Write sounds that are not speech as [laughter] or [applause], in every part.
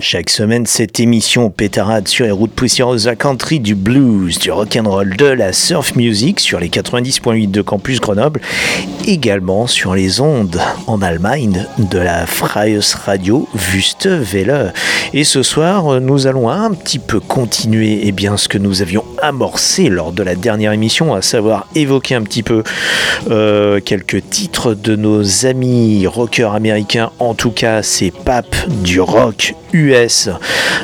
Chaque semaine, cette émission pétarade sur les routes poussiéreuses à country, du blues, du rock'n'roll, de la surf music sur les 90.8 de Campus Grenoble, également sur les ondes en Allemagne de la Freies Radio Wüste Welle. Et ce soir, nous allons un petit peu continuer eh bien, ce que nous avions amorcé lors de la dernière émission, à savoir évoquer un petit peu euh, quelques titres de nos amis rockers américains, en tout cas c'est pas du rock US,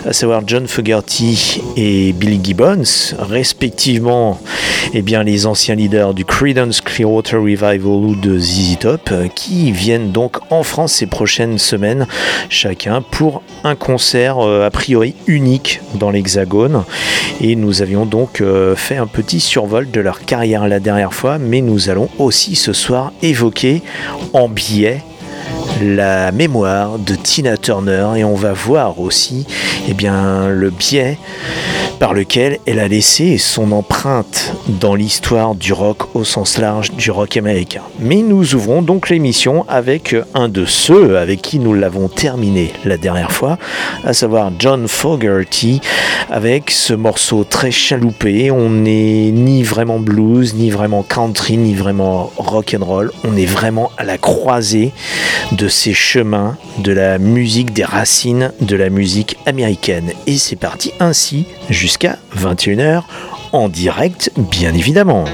à savoir John Fogerty et Billy Gibbons, respectivement eh bien, les anciens leaders du Creedence Clearwater Revival ou de ZZ Top, qui viennent donc en France ces prochaines semaines, chacun pour un concert euh, a priori unique dans l'Hexagone. Et nous avions donc euh, fait un petit survol de leur carrière la dernière fois, mais nous allons aussi ce soir évoquer en biais la mémoire de Tina Turner et on va voir aussi eh bien, le biais par lequel elle a laissé son empreinte dans l'histoire du rock au sens large du rock américain. Mais nous ouvrons donc l'émission avec un de ceux avec qui nous l'avons terminé la dernière fois, à savoir John Fogerty, avec ce morceau très chaloupé. On n'est ni vraiment blues, ni vraiment country, ni vraiment rock and roll. On est vraiment à la croisée de ces chemins de la musique, des racines de la musique américaine. Et c'est parti ainsi jusqu'à 21h, en direct bien évidemment.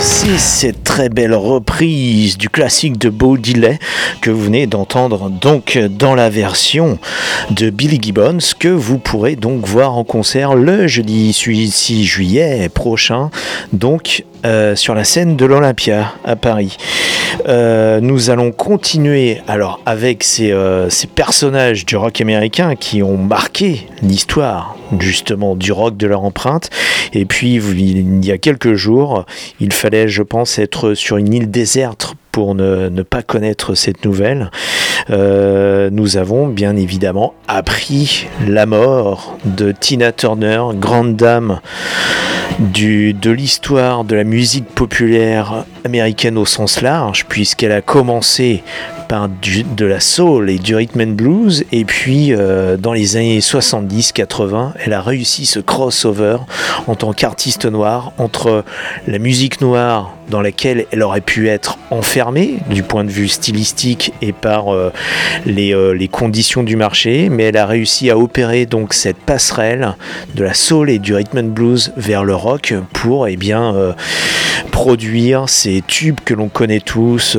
C'est cette très belle reprise du classique de Baudelaire que vous venez d'entendre donc dans la version de Billy Gibbons que vous pourrez donc voir en concert le jeudi 6 juillet prochain. Donc euh, sur la scène de l'Olympia à Paris. Euh, nous allons continuer alors avec ces, euh, ces personnages du rock américain qui ont marqué l'histoire justement du rock de leur empreinte. Et puis il y a quelques jours, il fallait, je pense, être sur une île déserte pour ne, pas connaître cette nouvelle. Euh, nous avons bien évidemment appris la mort de Tina Turner, grande dame de l'histoire de la musique populaire américaine au sens large, puisqu'elle a commencé de la soul et du rhythm and blues, et puis euh, dans les années 70-80, elle a réussi ce crossover en tant qu'artiste noire entre la musique noire dans laquelle elle aurait pu être enfermée du point de vue stylistique et par euh, les, euh, les conditions du marché, mais elle a réussi à opérer donc cette passerelle de la soul et du rhythm and blues vers le rock pour eh bien produire ces tubes que l'on connaît tous,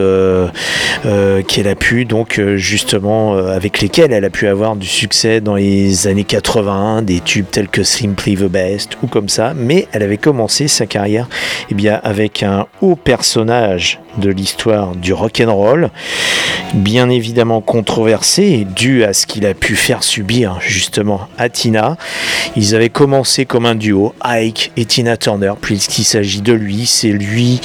a pu donc euh, justement euh, avec lesquels elle a pu avoir du succès dans les années 80, des tubes tels que Simply the Best ou comme ça, mais elle avait commencé sa carrière eh bien avec un haut personnage de l'histoire du rock and roll, bien évidemment controversé dû à ce qu'il a pu faire subir justement à Tina. Ils avaient commencé comme un duo, Ike et Tina Turner, puisqu'il s'agit de lui, c'est lui,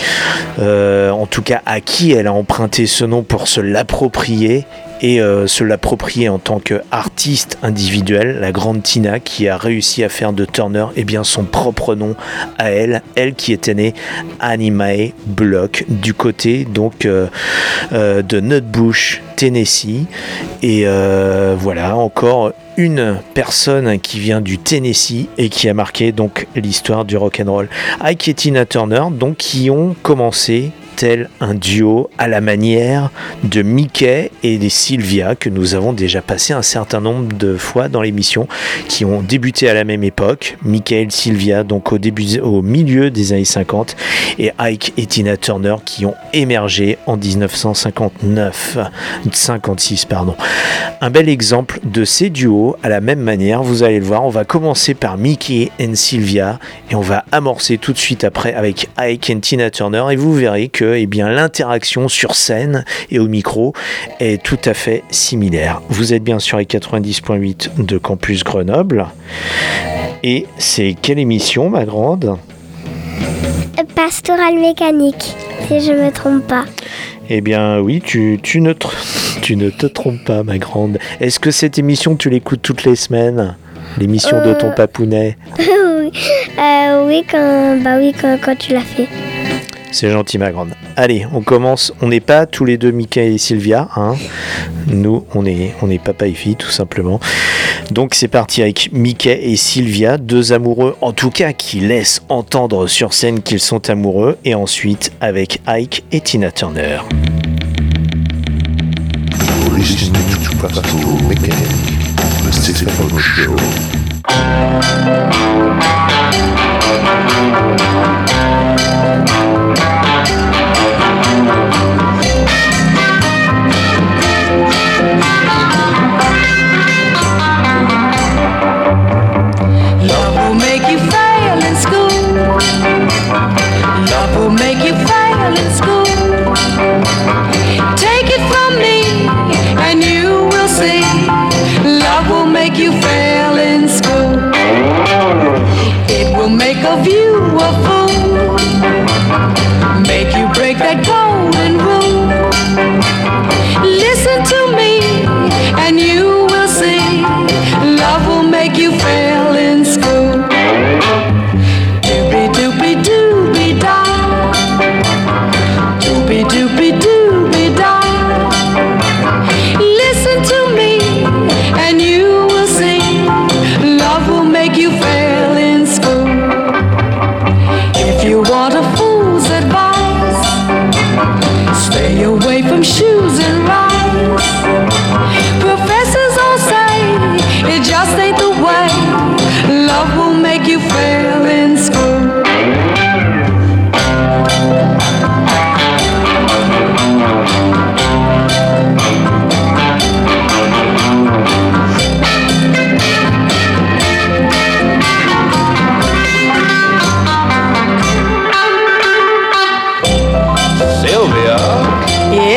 euh, en tout cas à qui elle a emprunté ce nom pour se l'approprier et euh, se l'approprier en tant qu'artiste individuel, la grande Tina qui a réussi à faire de Turner eh bien, son propre nom à elle, elle qui était née Annie Mae Block du côté donc euh, euh, de Nutbush, Tennessee. Et voilà, encore une personne qui vient du Tennessee et qui a marqué donc l'histoire du rock and roll. Ike et Tina Turner, donc qui ont commencé un duo à la manière de Mickey et des Sylvia que nous avons déjà passé un certain nombre de fois dans l'émission qui ont débuté à la même époque Mickey et Sylvia donc au début au milieu des années 50 et Ike et Tina Turner qui ont émergé en 1959 56 pardon. Un bel exemple de ces duos à la même manière vous allez le voir on va commencer par Mickey et Sylvia et on va amorcer tout de suite après avec Ike et Tina Turner et vous verrez que eh bien l'interaction sur scène et au micro est tout à fait similaire. Vous êtes bien sur les 90.8 de Campus Grenoble. Et c'est quelle émission, ma grande? Pastoral mécanique, si je me trompe pas. Eh bien oui, tu, tu, ne, te- tu ne te trompes pas, ma grande. Est-ce que cette émission, tu l'écoutes toutes les semaines? L'émission de ton Euh. papounet? [laughs] Oui, Euh, oui, quand, bah oui, quand, quand tu l'as fait. C'est gentil, ma grande. Allez, on commence. On n'est pas tous les deux Mika et Sylvia. Hein. Nous, on est, on est papa et fille, tout simplement. Donc c'est parti avec Mickey et Sylvia, deux amoureux, en tout cas qui laissent entendre sur scène qu'ils sont amoureux, et ensuite avec Ike et Tina Turner.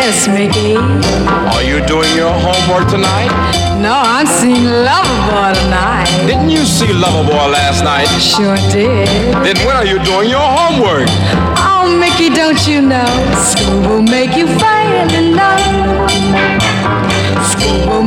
Yes, Mickey. are you doing your homework tonight? No, I'm seeing Loverboy tonight. Didn't you see Loverboy last night? Sure did. Then when are you doing your homework? Oh, Mickey, don't you know? School will make you fall in love. School will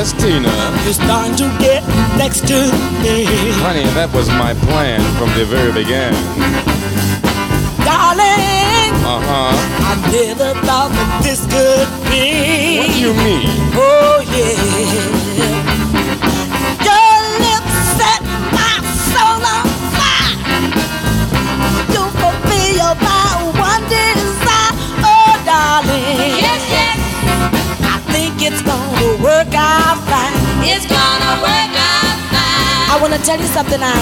Yes, Tina. you're starting to get next to me. Honey, that was my plan from the very beginning. Darling, Uh huh. I never thought that this could be. What do you mean? Oh, yeah. Your lips set my soul on fire. You fulfill my one desire. Oh, darling. Yes, yes. I it's gonna work out fine. It's gonna work out fine. I wanna tell you something, I,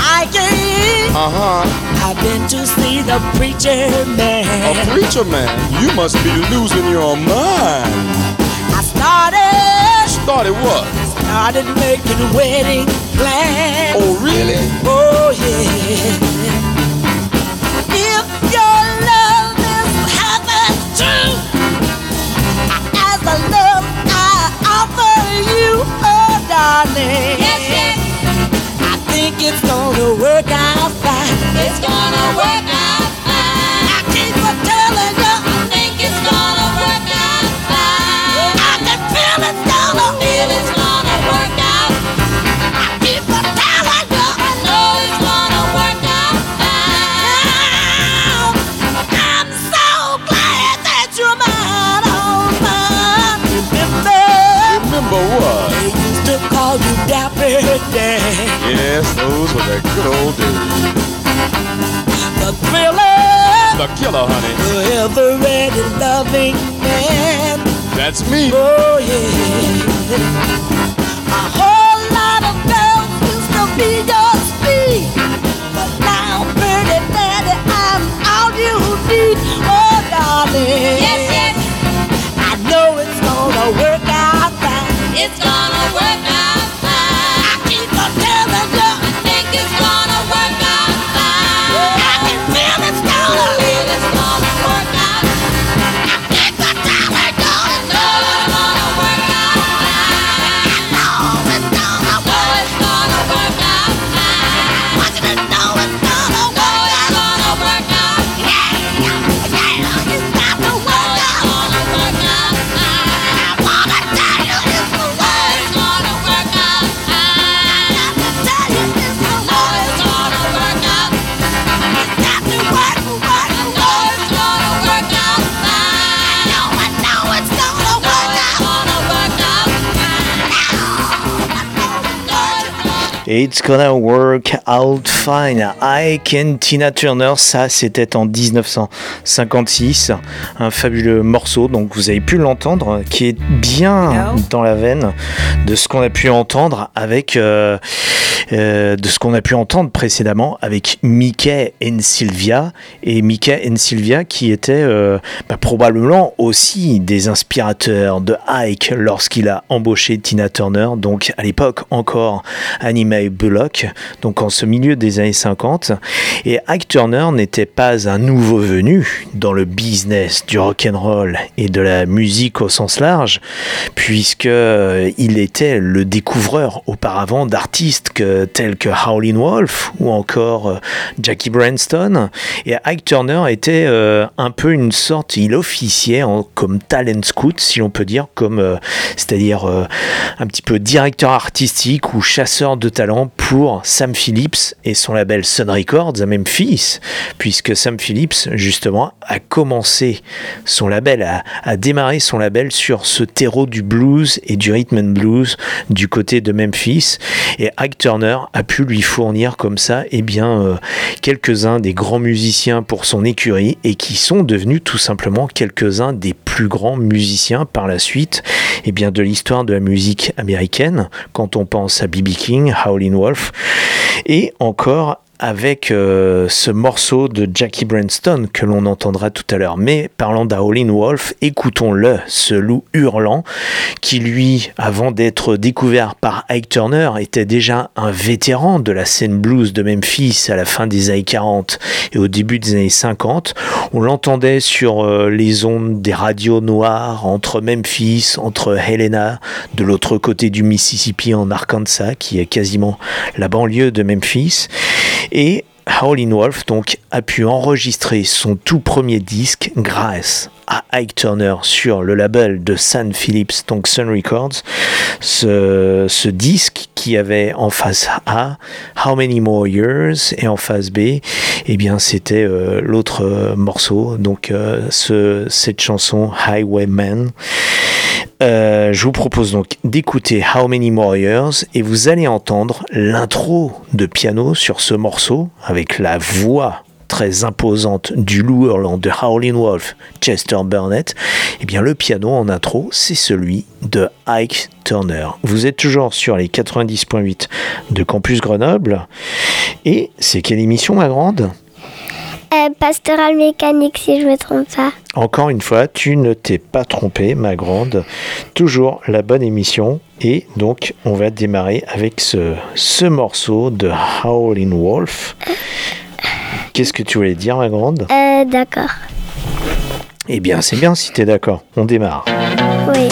I can't. Uh huh. I've been to see the preacher man. A preacher man, you must be losing your mind. I started, Started what? I started making wedding plans. Oh, really? Oh yeah. Darling. Yes, yes. I think it's gonna work out fine. It's gonna work out used to call you Dapper Dan. Yes, those were the good old days. The thriller, The killer, honey. the ever-ready loving man. That's me. Oh yeah. A whole lot of girls used to be your speed, but now, pretty daddy, I'm all you need. Oh darling. Yes, yes. I know it's gonna work out fine. It's gonna work out fine. I keep on telling you. I think it's gonna It's gonna work out fine. I Can Tina Turner, ça c'était en 1956, un fabuleux morceau, donc vous avez pu l'entendre, qui est bien dans la veine de ce qu'on a pu entendre avec, euh, euh, de ce qu'on a pu entendre précédemment avec Mickey and Sylvia et Mickey and Sylvia qui étaient euh, bah, probablement aussi des inspirateurs de Ike lorsqu'il a embauché Tina Turner, donc à l'époque encore animé Bullock, donc en ce milieu des années 50. Et Ike Turner n'était pas un nouveau venu dans le business du rock and roll et de la musique au sens large, puisque euh, il était le découvreur auparavant d'artistes que euh, tels que Howlin' Wolf ou encore euh, Jackie Branston. Et Ike Turner était euh, un peu une sorte, il officiait comme talent scout, si l'on peut dire, comme c'est-à-dire un petit peu directeur artistique ou chasseur de talent pour Sam Phillips et son label Sun Records à Memphis, puisque Sam Phillips justement a commencé son label, a démarré son label sur ce terreau du blues et du rhythm and blues du côté de Memphis. Et Ike Turner a pu lui fournir comme ça eh bien, euh, quelques-uns des grands musiciens pour son écurie et qui sont devenus tout simplement quelques-uns des plus grands musiciens par la suite eh bien, de l'histoire de la musique américaine quand on pense à B.B. King, Howlin' Wolf et encore avec euh, ce morceau de Jackie Branston que l'on entendra tout à l'heure. Mais parlant d'Howlin' Wolf, écoutons-le, ce loup hurlant, qui lui, avant d'être découvert par Ike Turner, était déjà un vétéran de la scène blues de Memphis à la fin des années 40 et au début des années 50. On l'entendait sur euh, les ondes des radios noires entre Memphis, entre Helena, de l'autre côté du Mississippi en Arkansas, qui est quasiment la banlieue de Memphis. Et Howlin' Wolf donc a pu enregistrer son tout premier disque grâce à Ike Turner sur le label de Sun Phillips, donc Sun Records. Ce, disque qui avait en face A How Many More Years et en face B, eh bien c'était euh, l'autre euh, morceau, donc euh, ce, cette chanson Highwayman. Je vous propose donc d'écouter How Many More Years et vous allez entendre l'intro de piano sur ce morceau avec la voix très imposante du hurlant de Howlin' Wolf, Chester Burnett. Et bien le piano en intro, c'est celui de Ike Turner. Vous êtes toujours sur les 90.8 de Campus Grenoble. Et c'est quelle émission ma grande? Euh, pastoral mécanique, si je me trompe pas. Encore une fois, tu ne t'es pas trompé, ma grande. Toujours la bonne émission. Et donc, on va démarrer avec ce, ce morceau de Howlin' Wolf. Qu'est-ce que tu voulais dire, ma grande? Euh, d'accord. Eh bien, c'est bien si tu es d'accord. On démarre. Oui.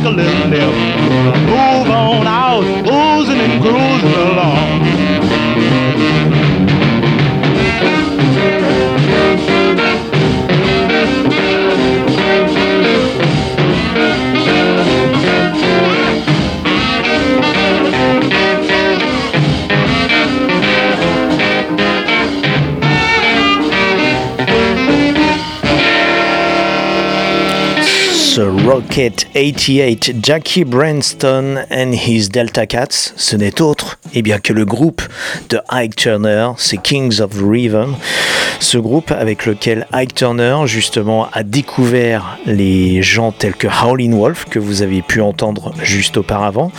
Take a little Rocket 88, Jackie Branston and his Delta Cats, ce n'est autre eh bien, que le groupe de Ike Turner, c'est Kings of Rhythm. Ce groupe avec lequel Ike Turner, justement, a découvert les gens tels que Howlin' Wolf, que vous avez pu entendre juste auparavant.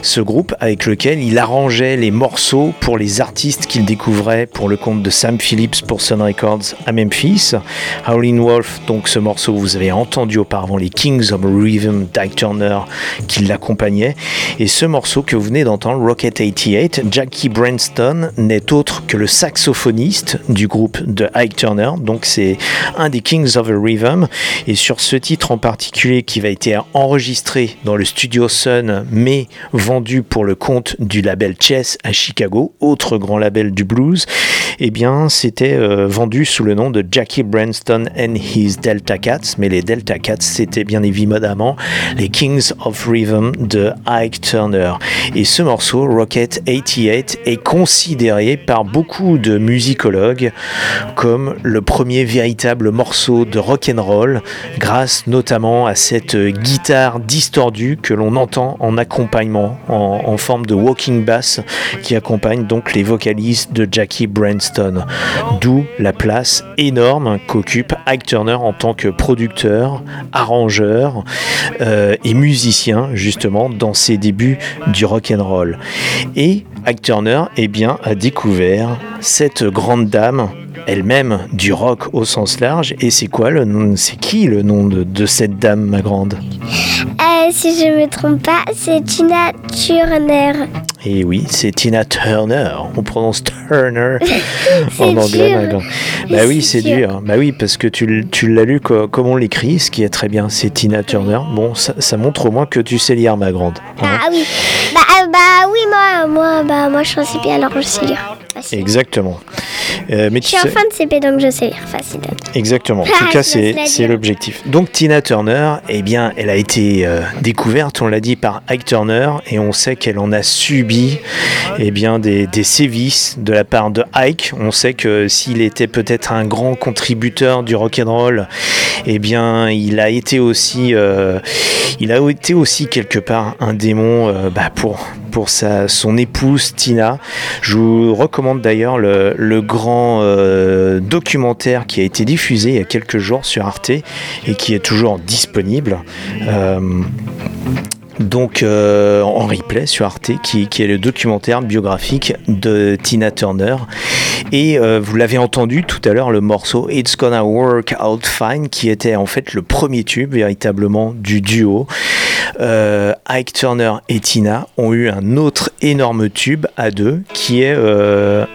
Ce groupe avec lequel il arrangeait les morceaux pour les artistes qu'il découvrait pour le compte de Sam Phillips pour Sun Records à Memphis. Howlin' Wolf, donc ce morceau, vous avez entendu auparavant les Kings of Rhythm d'Ike Turner qui l'accompagnait. Et ce morceau que vous venez d'entendre, Rocket 88, Jackie Branston n'est autre que le saxophoniste du groupe de Ike Turner. Donc c'est un des Kings of Rhythm. Et sur ce titre en particulier qui va être enregistré dans le studio Sun, mais vendu pour le compte du label Chess à Chicago, autre grand label du blues, eh bien c'était euh, vendu sous le nom de Jackie Branston and his Delta Cats. Mais les Delta Cats, c'était bien évidemment les Kings of Rhythm de Ike Turner. Et ce morceau, Rocket 88, est considéré par beaucoup de musicologues comme le premier véritable morceau de rock and roll, grâce notamment à cette guitare distordue que l'on entend en accompagnement, en, forme de walking bass, qui accompagne donc les vocalises de Jackie Branston. D'où la place énorme qu'occupe Ike Turner en tant que producteur, arrangeur euh, et musicien justement dans ses débuts du rock and roll. Et Ike Turner eh bien, a découvert cette grande dame elle-même du rock au sens large. Et c'est quoi le nom C'est qui le nom de, de cette dame, ma grande? Euh, si je me trompe pas, c'est Tina Turner. Et oui, c'est Tina Turner. On prononce Turner [laughs] en anglais, dur. ma grande. Bah oui, c'est dur. Bah oui, parce que tu, tu l'as lu co- comme on l'écrit, ce qui est très bien. C'est Tina Turner. Bon, ça, ça montre au moins que tu sais lire, ma grande. Hein? Ah oui. Bah oui, moi, moi, bah, moi, je suis en CP, alors je sais lire. Facile. Exactement. Euh, mais Je tu suis en sais- fin de CP, donc je sais lire facile. Exactement. En [laughs] tout cas, c'est l'objectif. Donc Tina Turner, eh bien, elle a été euh, découverte, on l'a dit, par Ike Turner, et on sait qu'elle en a subi, eh bien, des, des sévices de la part de Ike. On sait que s'il était peut-être un grand contributeur du rock and roll, eh bien, il a été aussi, euh, il a été aussi quelque part un démon bah, pour sa, son épouse Tina. Je vous recommande d'ailleurs le, le grand euh, documentaire qui a été diffusé il y a quelques jours sur Arte et qui est toujours disponible. Euh, donc euh, en replay sur Arte, qui, est le documentaire biographique de Tina Turner. Et euh, vous l'avez entendu tout à l'heure, le morceau It's Gonna Work Out Fine, qui était en fait le premier tube véritablement du duo. Euh, Ike Turner et Tina ont eu un autre énorme tube à deux, qui est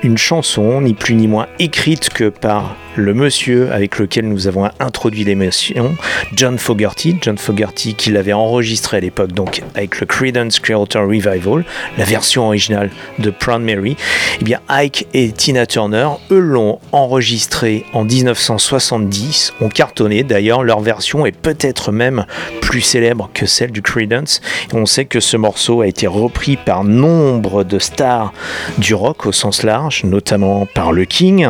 une chanson, ni plus ni moins, écrite que par le monsieur avec lequel nous avons introduit l'émission, John Fogerty. John Fogerty qui l'avait enregistré à l'époque, donc avec le Creedence Clearwater Revival, la version originale de Proud Mary. Eh bien, Ike et Tina Turner, eux l'ont enregistré en 1970, ont cartonné. D'ailleurs, leur version est peut-être même plus célèbre que celle du Creedence. Et on sait que ce morceau a été repris par nombre de stars du rock au sens large, notamment par le King,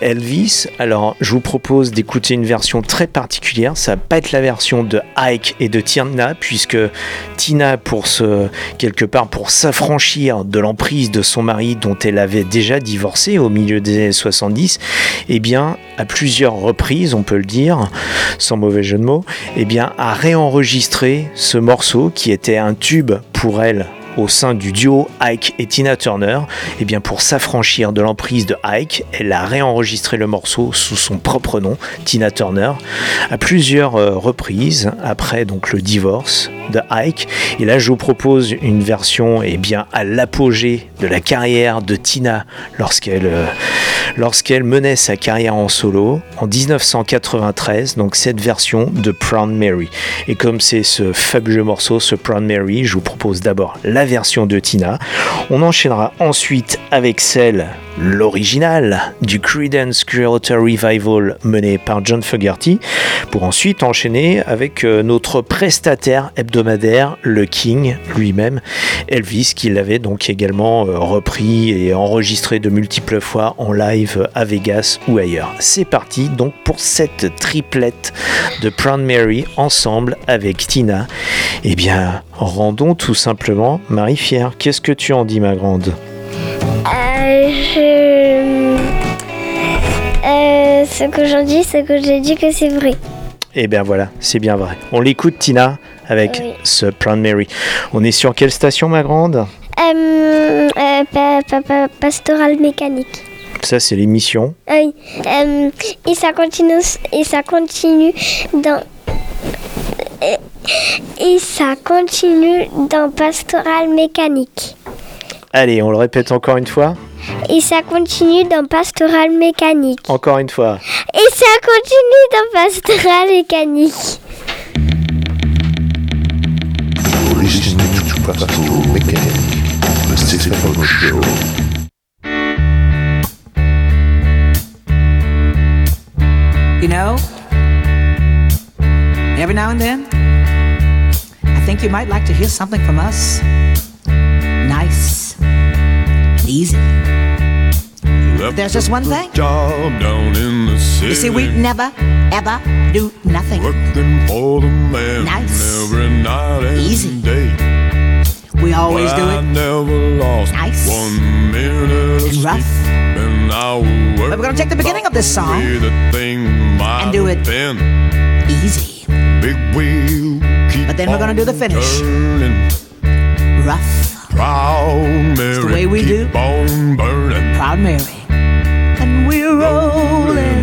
Elvis. Alors, je vous propose d'écouter une version très particulière. Ça va pas être la version de Ike et de Tina, puisque Tina, pour quelque part pour s'affranchir de l'emprise de son mari dont elle avait déjà divorcé au milieu des années 70, eh bien, à plusieurs reprises, on peut le dire, sans mauvais jeu de mots, eh bien, a réenregistré ce morceau qui était un tube pour elle au sein du duo Ike et Tina Turner, et bien pour s'affranchir de l'emprise de Ike, elle a réenregistré le morceau sous son propre nom, Tina Turner, à plusieurs euh, reprises après donc le divorce de Ike. Et là, je vous propose une version et bien à l'apogée de la carrière de Tina lorsqu'elle euh, lorsqu'elle menait sa carrière en solo en 1993. Donc cette version de Proud Mary. Et comme c'est ce fabuleux morceau, ce Proud Mary, je vous propose d'abord la version de Tina. On enchaînera ensuite avec celle, l'original, du Creedence Clearwater Revival mené par John Fogerty, pour ensuite enchaîner avec euh, notre prestataire hebdomadaire, le King lui-même, Elvis, qui l'avait donc également euh, repris et enregistré de multiples fois en live à Vegas ou ailleurs. C'est parti donc pour cette triplette de Proud Mary ensemble avec Tina. Eh bien, rendons tout simplement Marie Fière. Qu'est-ce que tu en dis, ma grande? Je... Euh, ce que j'en dis, c'est que j'ai dit que c'est vrai. Eh bien voilà, c'est bien vrai. On l'écoute Tina avec Oui. ce Proud Mary. On est sur quelle station, ma grande? Euh, euh, pa- pa- pa- pastoral mécanique. Ça, c'est l'émission. Ah Oui. Euh, et ça continue, et ça continue dans. Et ça continue dans pastoral mécanique. Allez, on le répète encore une fois. Et ça continue dans pastoral mécanique. Encore une fois. Et ça continue dans pastoral mécanique. Origine du plateau mécanique. Le Stéphane Show. You know, every now and then, I think you might like to hear something from us. Nice, easy. But there's just one thing. Job down in the city. You see, we never, ever do nothing. Working for the man Nice. every night and Easy. day. We always But do I it never lost Nice. one minute and rough. And I But we're gonna take the beginning of this song way the thing and do it been. easy. Big wheel keep But then we're gonna do the finish. turning. Rough, Proud Mary, the way we keep do. on burning. proud Mary. And we're rolling,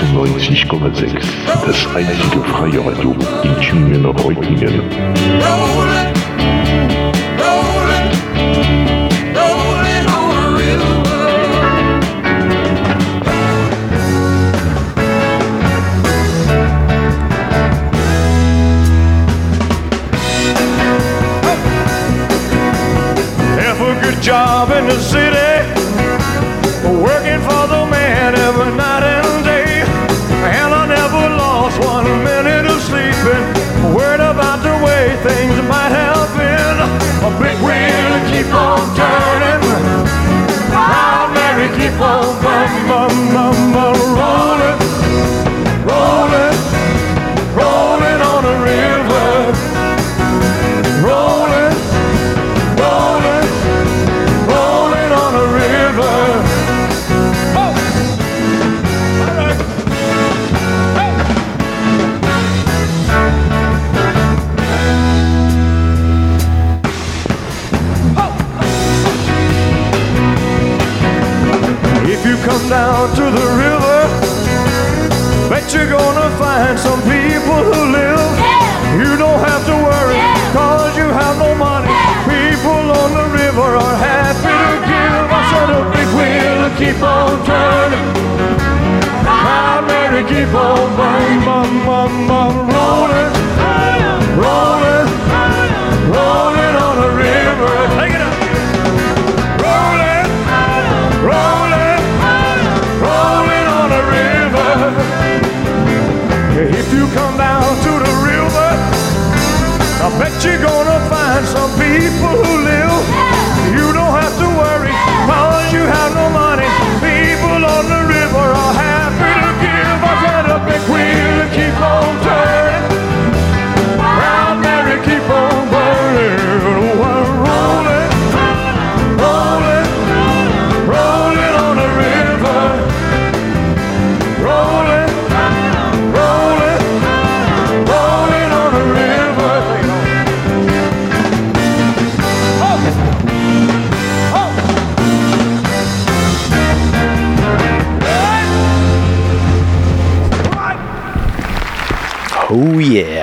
96,6. Das einzige freie Radio in Tübingen gonna find some people who live. You don't have to worry, cause you have no money. People on the river are happy to give. I said a big wheel to keep on turning. Proud Mary keep on bum bum bum bum I bet you're gonna find some people who live. You don't have to worry, cause you have no money. People on the river are happy to give. I got a big wheel to keep on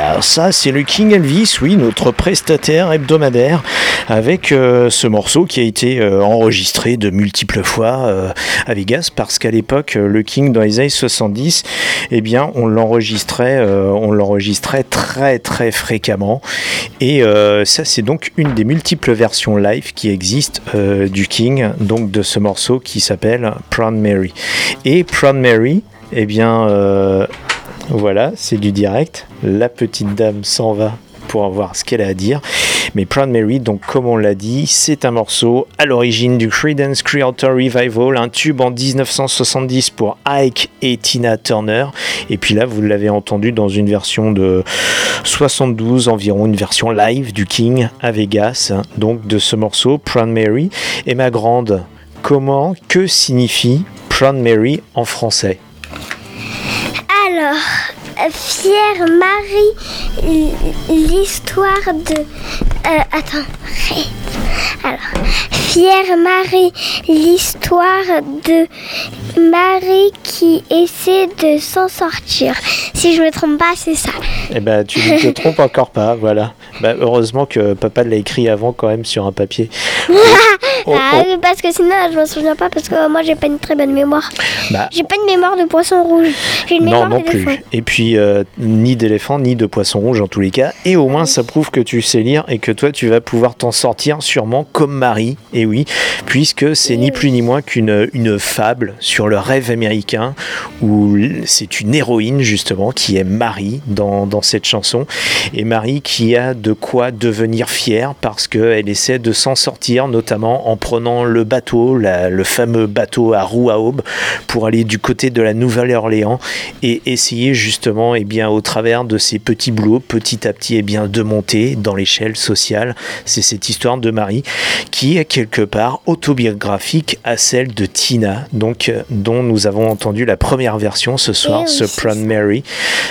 Oh yeah, ça c'est le King Elvis, oui, notre prestataire hebdomadaire, avec euh, ce morceau qui a été euh, enregistré de multiples fois euh, à Vegas, parce qu'à l'époque, le King dans les années 70, eh bien, on l'enregistrait, on l'enregistrait très très fréquemment, et ça c'est donc une des multiples versions live qui existent du King, donc de ce morceau qui s'appelle Proud Mary. Et Proud Mary, eh bien, voilà, c'est du direct. La petite dame s'en va pour voir ce qu'elle a à dire. Mais Proud Mary, donc comme on l'a dit, c'est un morceau à l'origine du Creedence Clearwater Revival, un tube en 1970 pour Ike et Tina Turner. Et puis là, vous l'avez entendu dans une version de 72 environ, une version live du King à Vegas, hein, donc de ce morceau Proud Mary. Et ma grande, comment, que signifie Proud Mary en français? Alors, euh, Fière Marie, l'histoire de... euh, attends. Alors, Fière Marie, l'histoire de Marie qui essaie de s'en sortir. Si je me trompe pas, c'est ça. Eh ben, tu ne te trompes encore pas, voilà. Bah, heureusement que papa l'a écrit avant quand même sur un papier. [laughs] Oh, Ah, Parce que sinon, je me souviens pas parce que moi, j'ai pas une très bonne mémoire. Bah, J'ai pas une mémoire de poisson rouge. J'ai une non, mémoire non plus. d'éléphant. Et puis, euh, ni d'éléphant, ni de poisson rouge en tous les cas. Et au moins, ça prouve que tu sais lire et que toi, tu vas pouvoir t'en sortir sûrement comme Marie. Et oui, puisque c'est ni plus ni moins qu'une une fable sur le rêve américain où c'est une héroïne justement qui est Marie dans, dans cette chanson. Et Marie qui a de quoi devenir fière parce qu'elle essaie de s'en sortir, notamment en prenant le bateau, la- le fameux bateau à roue à aube, pour aller du côté de la Nouvelle-Orléans et essayer justement, et bien, au travers de ces petits boulots, petit à petit, et bien, de monter dans l'échelle sociale. C'est cette histoire de Marie qui est quelque part autobiographique à celle de Tina, donc euh, dont nous avons entendu la première version ce soir, ce aussi Proud Mary,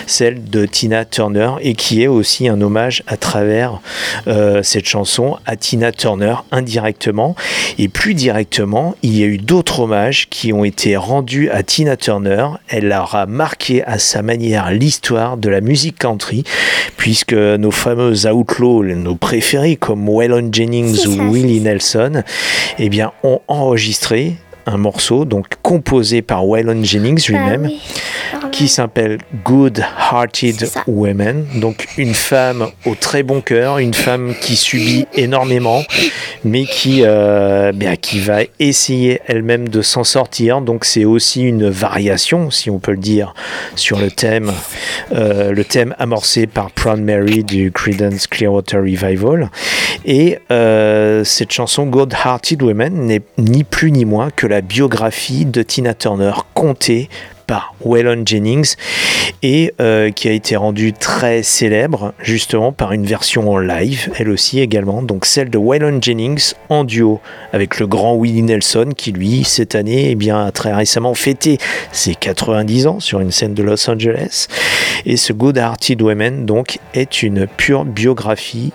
celle de Tina Turner, et qui est aussi un hommage à travers euh, cette chanson à Tina Turner indirectement. Et plus directement, il y a eu d'autres hommages qui ont été rendus à Tina Turner. Elle aura marqué à sa manière l'histoire de la musique country, puisque nos fameux outlaws, nos préférés comme Waylon Jennings ou Willie Nelson, eh bien, ont enregistré un morceau donc composé par Waylon Jennings lui-même Ah oui. qui s'appelle Good Hearted Women, donc une femme au très bon cœur, une femme qui subit énormément, mais qui, euh, bien, qui va essayer elle-même de s'en sortir. Donc c'est aussi une variation, si on peut le dire, sur le thème, euh, le thème amorcé par Proud Mary du Creedence Clearwater Revival. Et euh, cette chanson Good Hearted Women n'est ni plus ni moins que la biographie de Tina Turner contée par Waylon Jennings et euh, qui a été rendue très célèbre justement par une version en live, elle aussi également, donc celle de Waylon Jennings en duo avec le grand Willie Nelson qui lui cette année eh bien, a très récemment fêté ses 90 ans sur une scène de Los Angeles. Et ce Good Hearted Women donc est une pure biographie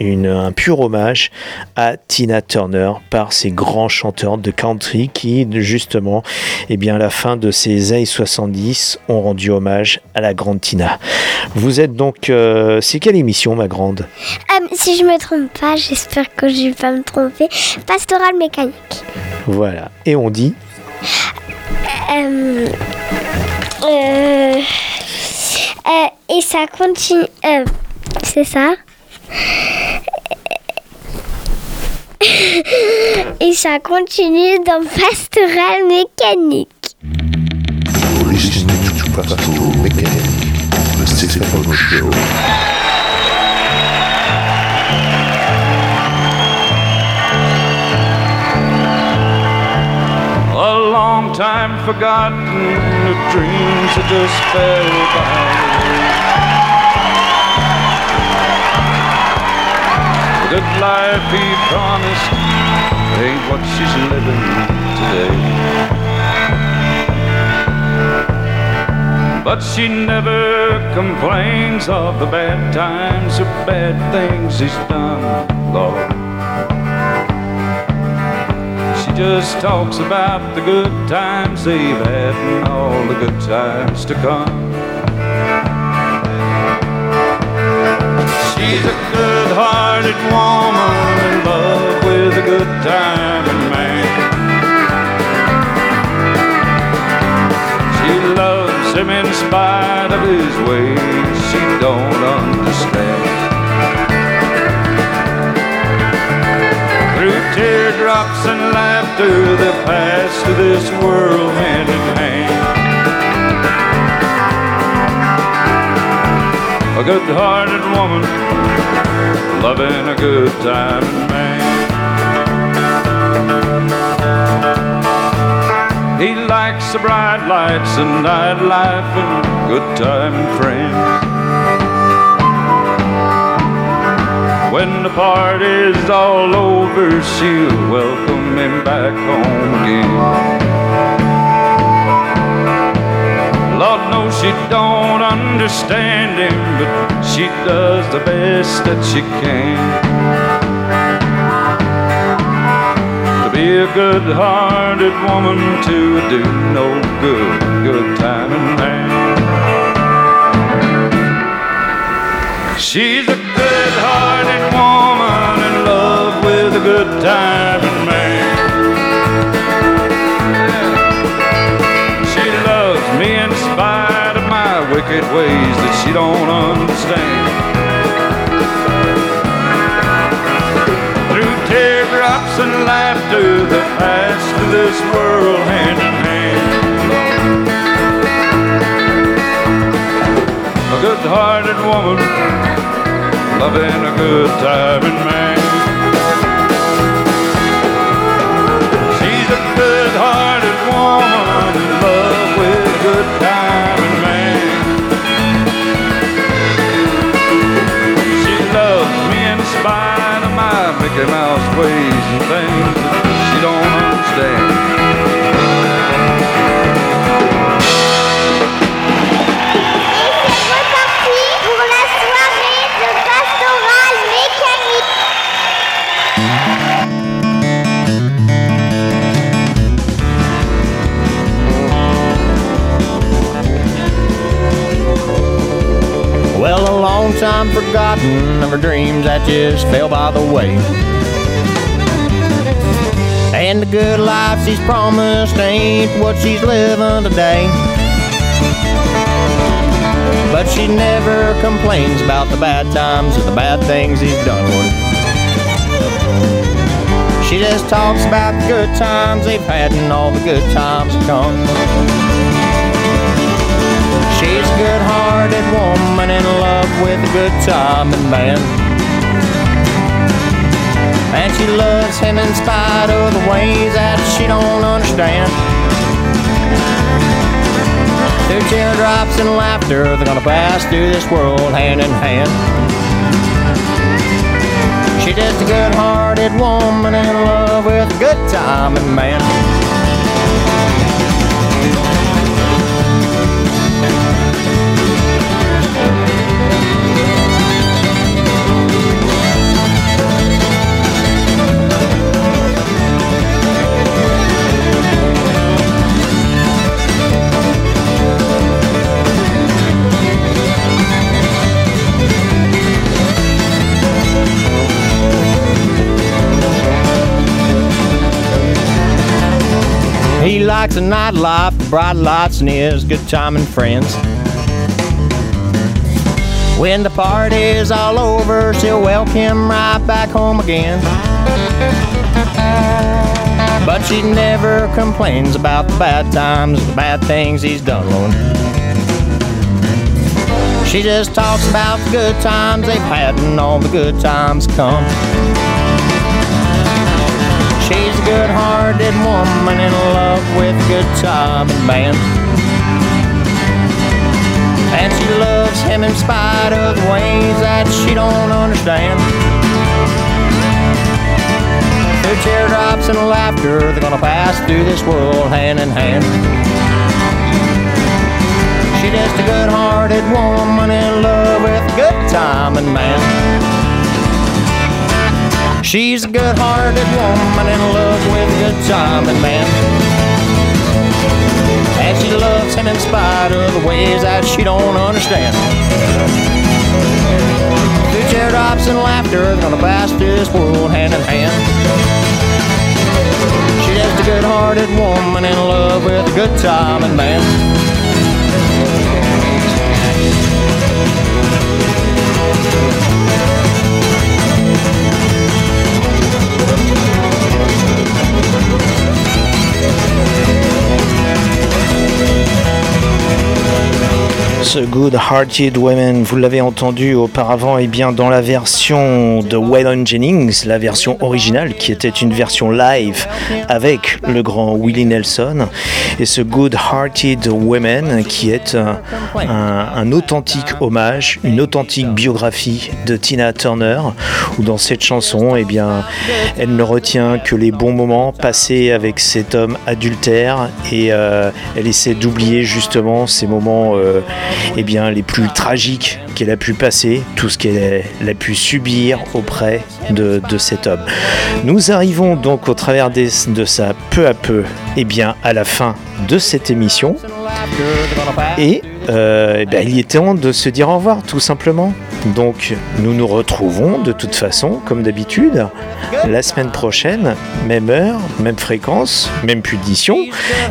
une- un pur hommage à Tina Turner par ces grands chanteurs de country qui, justement, eh bien, à la fin de ces années 70, ont rendu hommage à la grande Tina. Vous êtes donc. euh, c'est quelle émission, ma grande? Euh, si je me trompe pas, j'espère que je vais pas me tromper. Pastoral mécanique. Voilà. Et on dit? Euh, et ça continue. c'est ça? [laughs] Et ça continue dans Pastoral mécanique. A long time forgotten, the dreams that just fell by. Good life he promised ain't what she's living today. But she never complains of the bad times or bad things he's done, Lord. She just talks about the good times they've had and all the good times to come. She's a good-hearted woman in love with a good-timing man. She loves him in spite of his ways she don't understand. Through teardrops and laughter, they pass to this world hand in hand. A good-hearted woman, loving a good time man. He likes the bright lights and nightlife and good time friends. When the party's all over, she'll welcome him back home again. Lord knows she don't understand him, but she does the best that she can. To be a good-hearted woman to do no good, good time in hand. She's a good-hearted woman in love with a good time ways that she don't understand. Through teardrops and laughter that pass to this world hand in hand. A good-hearted woman, loving a good time in man. Mickey Mouse ways that just fell by the way. And the good life she's promised ain't what she's living today. But she never complains about the bad times or the bad things he's done with. She just talks about the good times they've had and all the good times have come. She's a good-hearted woman in love with a good time and man. And she loves him in spite of the ways that she don't understand. Through teardrops and laughter, they're gonna pass through this world hand in hand. She's just a good-hearted woman in love with a good time and man. He likes a nightlife, bright lights, and his good time and friends. When the party's all over, she'll welcome right back home again. But she never complains about the bad times, the bad things he's done, Lord. She just talks about the good times they've had and all the good times come. Good-hearted woman in love with good time and man. And she loves him in spite of the ways that she don't understand. Through teardrops and laughter, they're gonna pass through this world hand in hand. She's just a good-hearted woman in love with good time and man. She's a good-hearted woman in love with a good time and man. And she loves him in spite of the ways that she don't understand. Through teardrops and laughter, they're gonna pass this world hand in hand. She's just a good-hearted woman in love with a good time and man. Ce Good Hearted Women, vous l'avez entendu auparavant, et bien dans la version de Waylon Jennings, la version originale qui était une version live avec le grand Willie Nelson, et ce Good Hearted Women qui est un, un- un authentique hommage, une authentique biographie de Tina Turner, où dans cette chanson, eh bien, elle ne retient que les bons moments passés avec cet homme adultère et euh, elle essaie d'oublier justement ces moments euh, eh bien, les plus tragiques qu'elle a pu passer, tout ce qu'elle a, pu subir auprès de, cet homme. Nous arrivons donc au travers de ça peu à peu eh bien, à la fin de cette émission. Et euh, eh il était temps de se dire au revoir, tout simplement. Donc, nous nous retrouvons de toute façon, comme d'habitude, la semaine prochaine, même heure, même fréquence, même punition.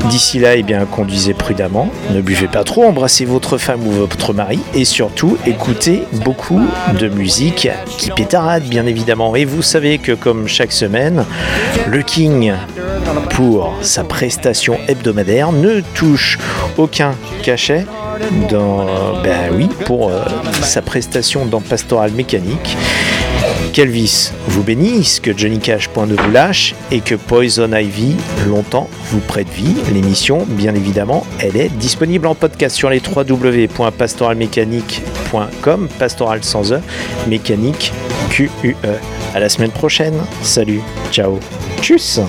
D'ici là, eh bien, conduisez prudemment, ne buvez pas trop, embrassez votre femme ou votre mari, et surtout, écoutez beaucoup de musique qui pétarade, bien évidemment. Et vous savez que, comme chaque semaine, le King pour sa prestation hebdomadaire ne touche aucun cachet dans ben oui pour euh, sa prestation dans Pastoral Mécanique. Qu'Elvis vous bénisse, que Johnny Cash vous lâche et que Poison Ivy longtemps vous prête vie. L'émission, bien évidemment, elle est disponible en podcast sur les www.pastoralmécanique.com, pastoral sans E, mécanique Q-U-E. À la semaine prochaine. Salut, ciao, tchuss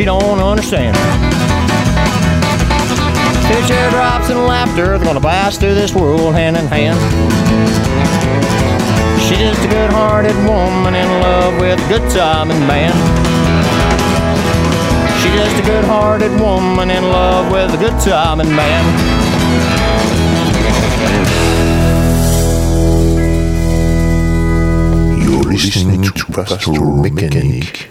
she don't understand. Two teardrops and laughter, they're gonna pass through this world hand in hand. She's just a good-hearted woman in love with a good timing man. She's just a good-hearted woman in love with a good timing man. You're listening to Pastoral Mechanic,